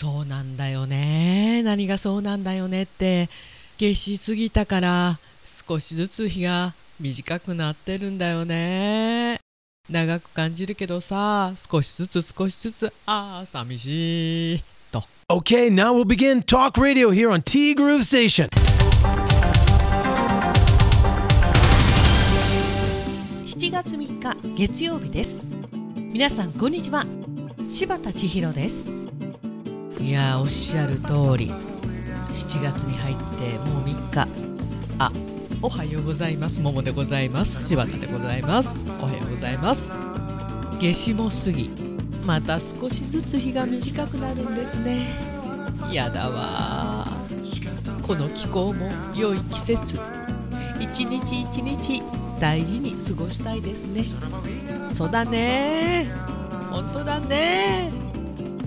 そうなんだよね。何がそうなんだよねって。夏しすぎたから少しずつ日が短くなってるんだよね。長く感じるけどさ少しずつ少しずつああ寂しい。と。Okay, now we'll begin talk radio here on T Groove Station. 7月3日月曜日です。皆さんこんにちは。柴田千尋ですいやおっしゃる通り。7月に入ってもう3日。あおはようございます。桃でございます。柴田でございます。おはようございます。夏至も過ぎ。また少しずつ日が短くなるんですね。やだわ。この気候も良い季節。一日一日大事に過ごしたいですね。そうだね。本当だね。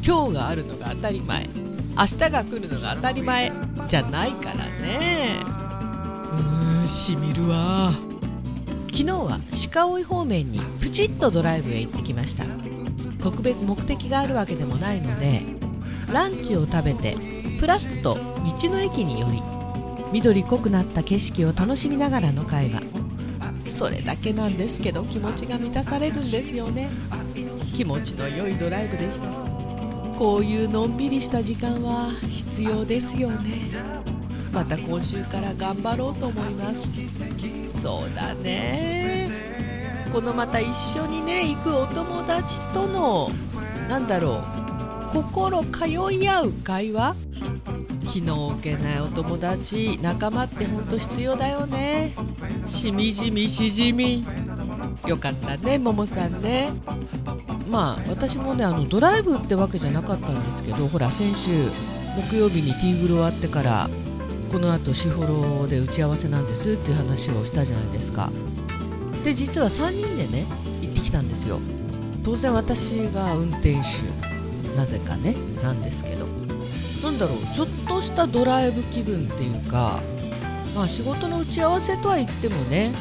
今日があるのが当たり前。明日が来るのが当たり前。じゃないからね。うーんしみるわ。昨日は鹿追方面にプチッとドライブへ行ってきました。特別目的があるわけでもないのでランチを食べてプラッと道の駅に寄り緑濃くなった景色を楽しみながらの会話。それだけなんですけど気持ちが満たされるんですよね。気持ちの良いドライブでしたこういうのんびりした時間は必要ですよね。また今週から頑張ろうと思います。そうだね。このまた一緒にね行くお友達とのなんだろう心通い合う会話？気の置けないお友達仲間ってほんと必要だよね。しみじみしじみ。よかったねももさんね。まあ私もねあのドライブってわけじゃなかったんですけどほら先週木曜日にティーグル終わってからこのあと士幌で打ち合わせなんですっていう話をしたじゃないですか。で実は3人でね行ってきたんですよ。当然私が運転手なぜかねなんですけど。なんだろうちょっとしたドライブ気分っていうかまあ仕事の打ち合わせとは言ってもね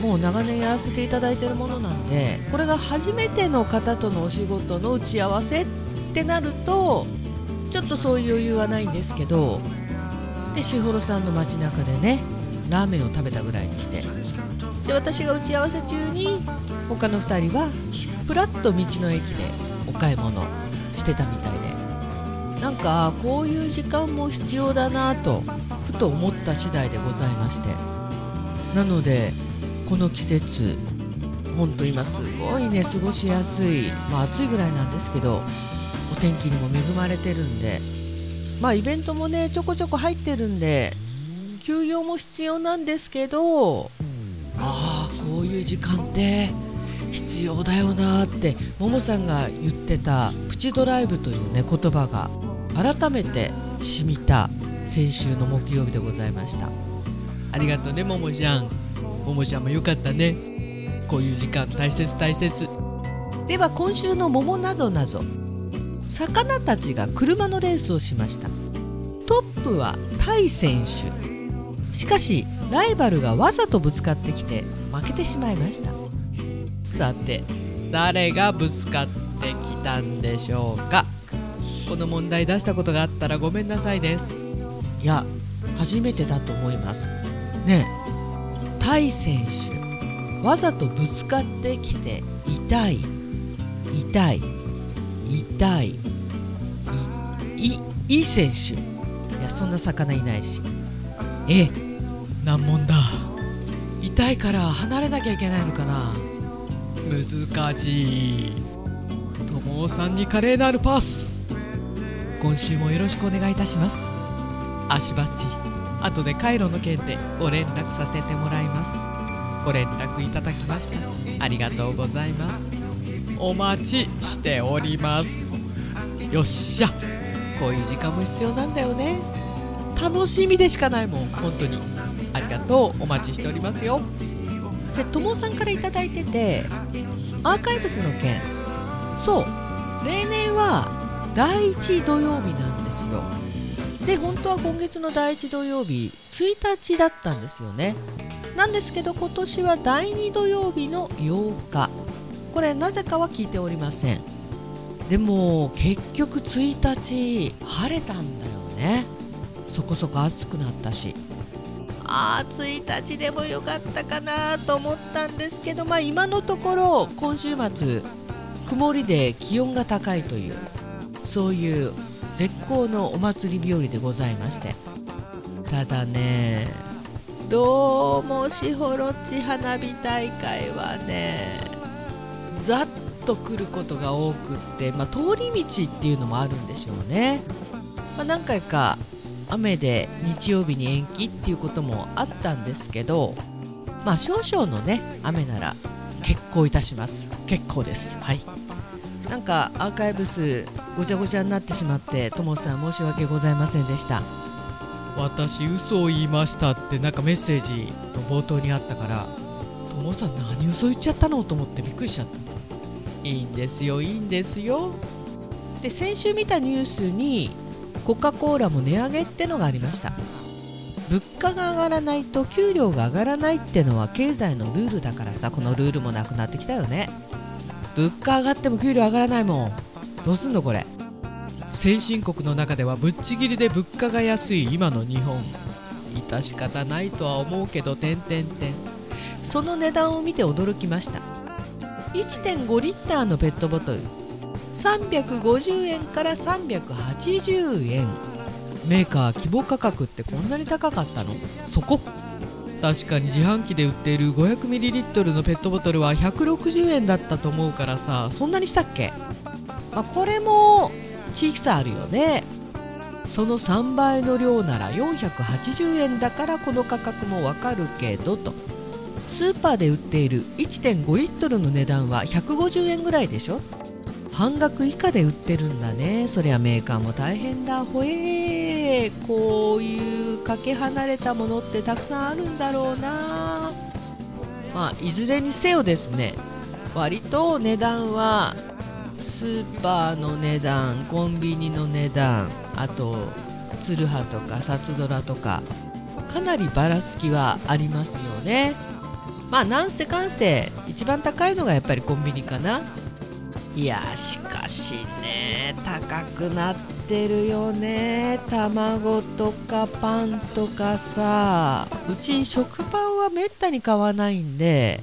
もう長年やらせていただいているものなんでこれが初めての方とのお仕事の打ち合わせってなるとちょっとそういう余裕はないんですけどでしほろさんの街中でねラーメンを食べたぐらいにしてで私が打ち合わせ中に他の2人はふらっと道の駅でお買い物してたみたいでなんかこういう時間も必要だなとふと思った次第でございまして。なのでこの季節ほんと今すごいね過ごしやすいまあ暑いぐらいなんですけどお天気にも恵まれてるんでまあイベントもねちょこちょこ入ってるんで休養も必要なんですけどああこういう時間って必要だよなってももさんが言ってたプチドライブというね言葉が改めて染みた先週の木曜日でございました。ありがとうねももちゃん。ももちゃんもよかったねこうい。う時間大切大切では今週の桃なぞなぞ魚たちが車のレースをしましたトップはタイ選手しかしライバルがわざとぶつかってきて負けてしまい。ましたさて誰がぶつかってきたんでしょうかこの問題出したことがあったらごめんなさい。ですい。や初めてだと思い。ますねえタイ選手わざとぶつかってきて痛い。痛い。痛い。いいいい選手いやそんな魚いないし。え難問だ。痛いから離れなきゃいけないのかな。難しい。友尾さんに華麗なるパス。今週もよろしくお願いいたします。足バッチ。後でカイロの件でご連絡させてもらいます。ご連絡いただきました。ありがとうございます。お待ちしております。よっしゃ。こういう時間も必要なんだよね。楽しみでしかないもん。本当に。ありがとう。お待ちしておりますよ。でともさんから頂いててアーカイブスの件。そう。例年は第1土曜日なんですよ。で本当は今月の第1土曜日1日だったんですよね。なんですけど今年は第2土曜日の8日。これなぜかは聞いておりません。でも結局1日晴れたんだよね。そこそこ暑くなったし。ああ1日でもよかったかなと思ったんですけどまあ今のところ今週末曇りで気温が高いというそういう絶好のお祭り日和でございまして。ただねどうも士幌地花火大会はねざっと来ることが多くって、まあ、通り道っていうのもあるんでしょうね、まあ、何回か雨で日曜日に延期っていうこともあったんですけどまあ少々のね雨なら結構いたします。結構です。はい。なんかアーカイブ数ごちゃごちゃになってしまってともさん申し訳ございませんでした。私嘘を言いましたってなんかメッセージの冒頭にあったからともさん何嘘言っちゃったのと思ってびっくりしちゃった。いいんですよいいんですよ。で先週見たニュースにコカ・コーラも値上げってのがありました。物価が上がらないと給料が上がらないってのは経済のルールだからさこのルールもなくなってきたよね。物価上がっても給料上がらないもんどうすんのこれ？先進国の中ではぶっちぎりで物価が安い今の日本。致し方ないとは思うけど点点点その値段を見て驚きました。1.5リッターのペットボトル。350円から380円メーカー希望価格ってこんなに高かったの？そこ。確かに自販機で売っている 500ml のペットボトルは160円だったと思うからさそんなにしたっけ、まあ、これも地域差あるよね。その3倍の量なら480円だからこの価格もわかるけどと。スーパーで売っている1.5リットルの値段は150円ぐらいでしょ。半額以下で売ってるんだね。そりゃメーカーも大変だ。ほえーこういうかけ離れたものってたくさんあるんだろうな。まあいずれにせよですね。割と値段はスーパーの値段コンビニの値段あとツルハとかサツドラとかかなりばらつきはありますよね。まあなんせかんせ一番高いのがやっぱりコンビニかな。いやしかしね高くなってるよね。卵とかパンとかさうち食パンはめったに買わないんで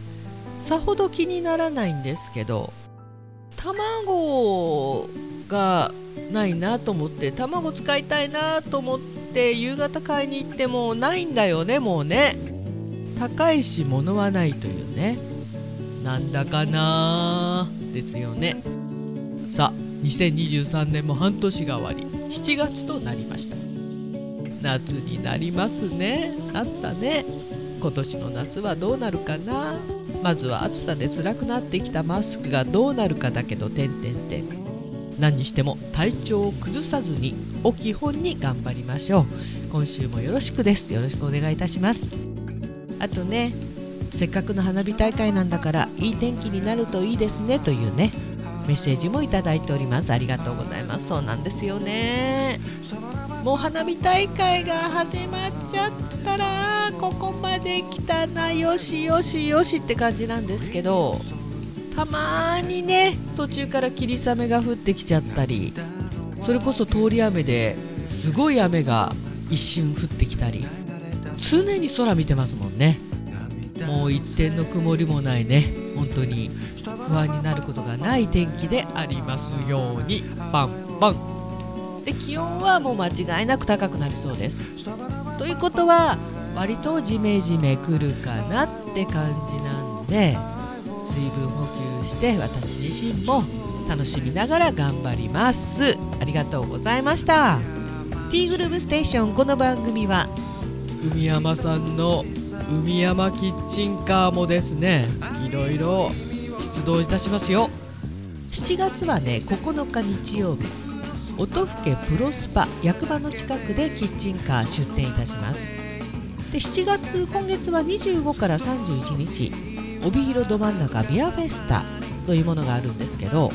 さほど気にならないんですけど卵がないなと思って卵使いたいなと思って夕方買いに行ってもないんだよねもうね。高いし物はないというね。なんだかなですよね。さあ2023年も半年が終わり。7月となりました。夏になりますね。あったね。今年の夏はどうなるかなまずは暑さで辛くなってきたマスクがどうなるかだけど点々点何にしても体調を崩さずにを基本に頑張りましょう。今週もよろしくです。よろしくお願いいたします。あとねせっかくの花火大会なんだからいい天気になるといいですね。というねメッセージもいただいております。ありがとうございます。そうなんですよね。もう花火大会が始まっちゃったらここまで来たな。よしよしよしって感じなんですけどたまにね途中から霧雨が降ってきちゃったりそれこそ通り雨ですごい雨が一瞬降ってきたり常に空見てますもんね。もう一点の曇りもないね。本当に不安になることがない天気でありますように。パンパン。で気温はもう間違いなく高くなりそうです。ということは割とジメジメくるかなって感じなんで水分補給して私自身も楽しみながら頑張ります。ありがとうございました。T グループステーションこの番組は海山さんの海山キッチンカーもですねいろいろ出動いたしますよ。7月はね9日日曜日音更プロスパ役場の近くでキッチンカー出店いたします。で7月今月は25から31日。帯広ど真ん中ビアフェスタというものがあるんですけど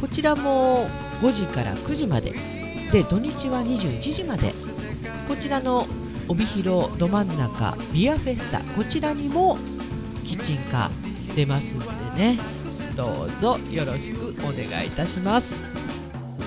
こちらも5時から9時まで。で土日は21時まで。こちらの帯広ど真ん中ビアフェスタこちらにもキッチンカー出ますんでね。どうぞよろしくお願いいたします。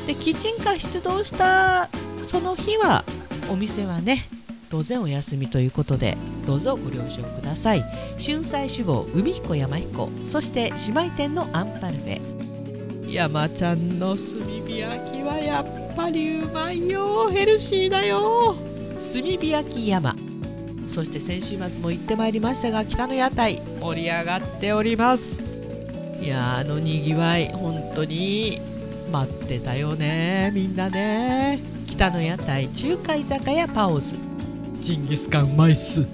でキッチンカー出動したその日はお店はね当然お休みということでどうぞご了承ください。春菜志望海彦山彦そして姉妹店のアンパルフェ。山ちゃんの炭火焼きはやっぱりうまいよヘルシーだよ。炭火焼き山。そして先週末も行ってまいりましたが北の屋台盛り上がっております。いやあのにぎわい本当に待ってたよねみんなね。北の屋台中華居酒屋パオズジンギスカンうまいっす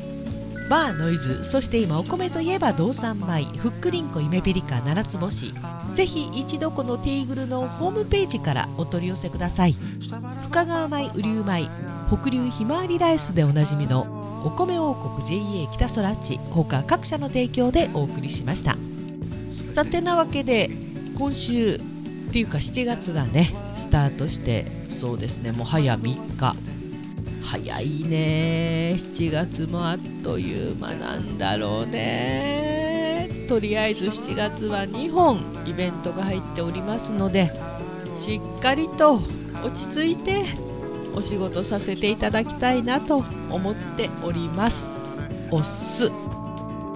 バーノイズそして今お米といえば道産米ふっくりんこ夢ピリカ七つ星。ぜひ一度このティーグルのホームページからお取り寄せください。深川米雨竜米北流ひまわりライスでおなじみのお米王国 JA 北空地他各社の提供でお送りしました。さてなわけで今週っていうか7月がねスタートしてそうですねもう早3日。早いね。7月もあっという間なんだろうね。とりあえず7月は2本イベントが入っておりますのでしっかりと落ち着いてお仕事させていただきたいなと思っております。おっす。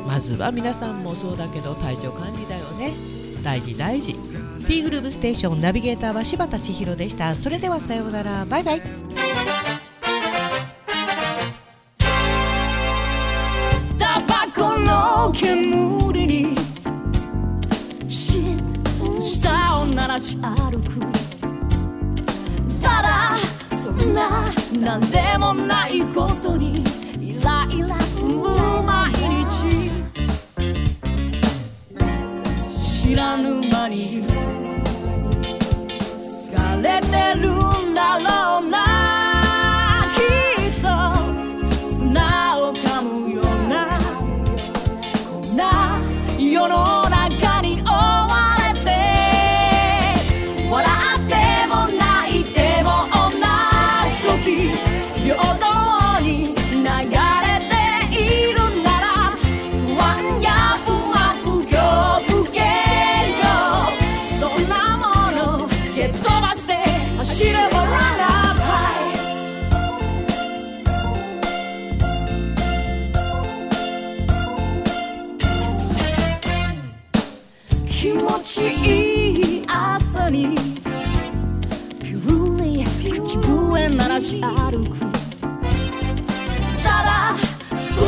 まずは皆さんもそうだけど体調管理だよね。大事大事。T グループステーションナビゲーターは柴田千尋でした。それではさようなら。バイバイ。煙にシッと舌を鳴らし歩く。ただそんな何でもないことにイライラする毎日。知らぬ間に疲れてるんだろう。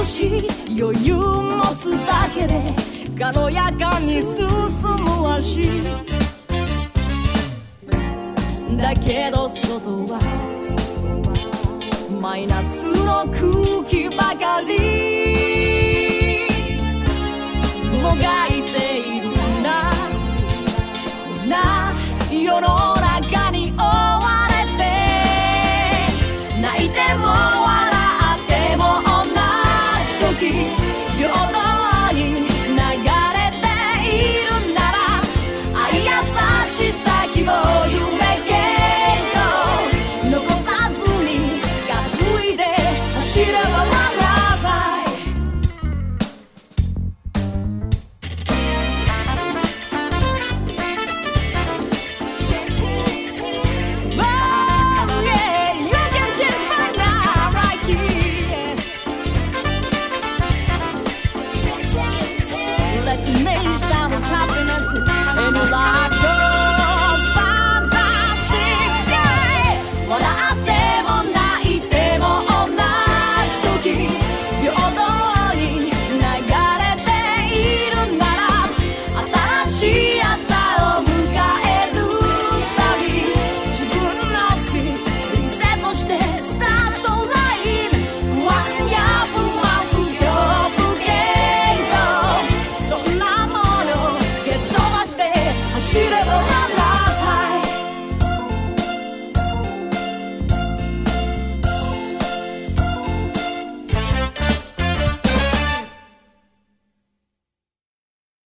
し余裕持つだけで軽やかに進む足だけど外はマイナスの空気ばかり。もがいているんだこんな世の